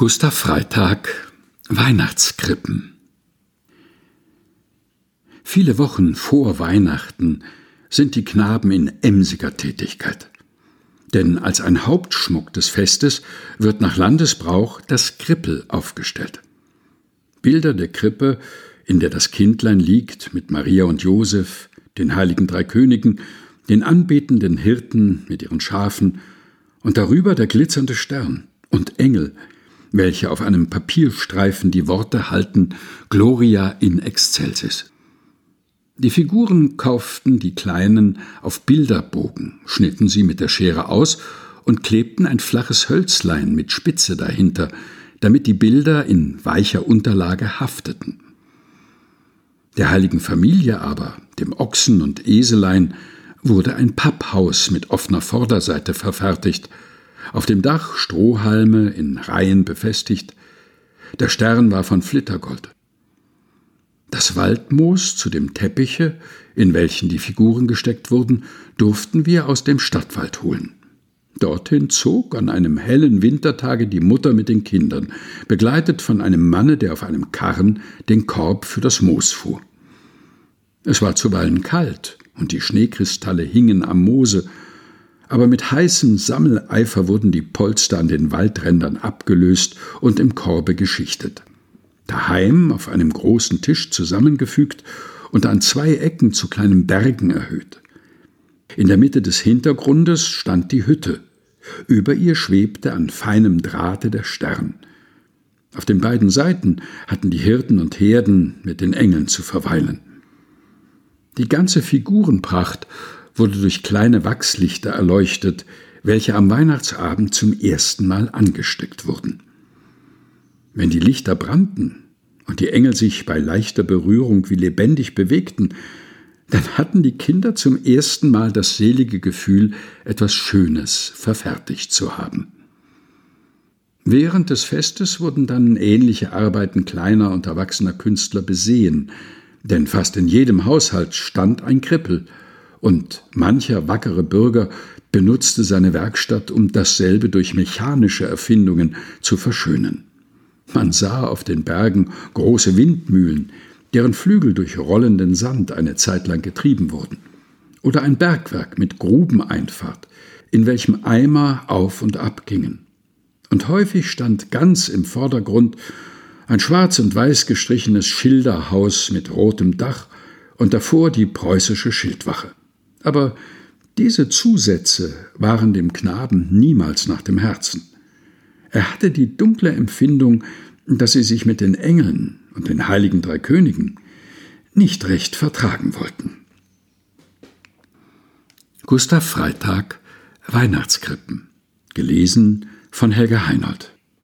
Gustav Freitag Weihnachtskrippen Viele Wochen vor Weihnachten sind die Knaben in emsiger Tätigkeit. Denn als ein Hauptschmuck des Festes wird nach Landesbrauch das Krippel aufgestellt. Bilder der Krippe, in der das Kindlein liegt mit Maria und Josef, den heiligen drei Königen, den anbetenden Hirten mit ihren Schafen und darüber der glitzernde Stern und Engel, welche auf einem Papierstreifen die Worte halten Gloria in excelsis. Die Figuren kauften die Kleinen auf Bilderbogen, schnitten sie mit der Schere aus und klebten ein flaches Hölzlein mit Spitze dahinter, damit die Bilder in weicher Unterlage hafteten. Der heiligen Familie aber, dem Ochsen und Eselein, wurde ein Papphaus mit offener Vorderseite verfertigt auf dem Dach Strohhalme in Reihen befestigt. Der Stern war von Flittergold. Das Waldmoos zu dem Teppiche, in welchen die Figuren gesteckt wurden, durften wir aus dem Stadtwald holen. Dorthin zog an einem hellen Wintertage die Mutter mit den Kindern, begleitet von einem Manne, der auf einem Karren den Korb für das Moos fuhr. Es war zuweilen kalt, und die Schneekristalle hingen am Moose, aber mit heißem Sammeleifer wurden die Polster an den Waldrändern abgelöst und im Korbe geschichtet. Daheim auf einem großen Tisch zusammengefügt und an zwei Ecken zu kleinen Bergen erhöht. In der Mitte des Hintergrundes stand die Hütte. Über ihr schwebte an feinem Drahte der Stern. Auf den beiden Seiten hatten die Hirten und Herden mit den Engeln zu verweilen. Die ganze Figurenpracht wurde durch kleine Wachslichter erleuchtet, welche am Weihnachtsabend zum ersten Mal angesteckt wurden. Wenn die Lichter brannten und die Engel sich bei leichter Berührung wie lebendig bewegten, dann hatten die Kinder zum ersten Mal das selige Gefühl, etwas Schönes verfertigt zu haben. Während des Festes wurden dann ähnliche Arbeiten kleiner und erwachsener Künstler besehen, denn fast in jedem Haushalt stand ein Krippel, und mancher wackere Bürger benutzte seine Werkstatt, um dasselbe durch mechanische Erfindungen zu verschönen. Man sah auf den Bergen große Windmühlen, deren Flügel durch rollenden Sand eine Zeit lang getrieben wurden, oder ein Bergwerk mit Grubeneinfahrt, in welchem Eimer auf und ab gingen. Und häufig stand ganz im Vordergrund ein schwarz und weiß gestrichenes Schilderhaus mit rotem Dach und davor die preußische Schildwache. Aber diese Zusätze waren dem Knaben niemals nach dem Herzen. Er hatte die dunkle Empfindung, dass sie sich mit den Engeln und den heiligen drei Königen nicht recht vertragen wollten. Gustav Freitag Weihnachtskrippen gelesen von Helga Heinold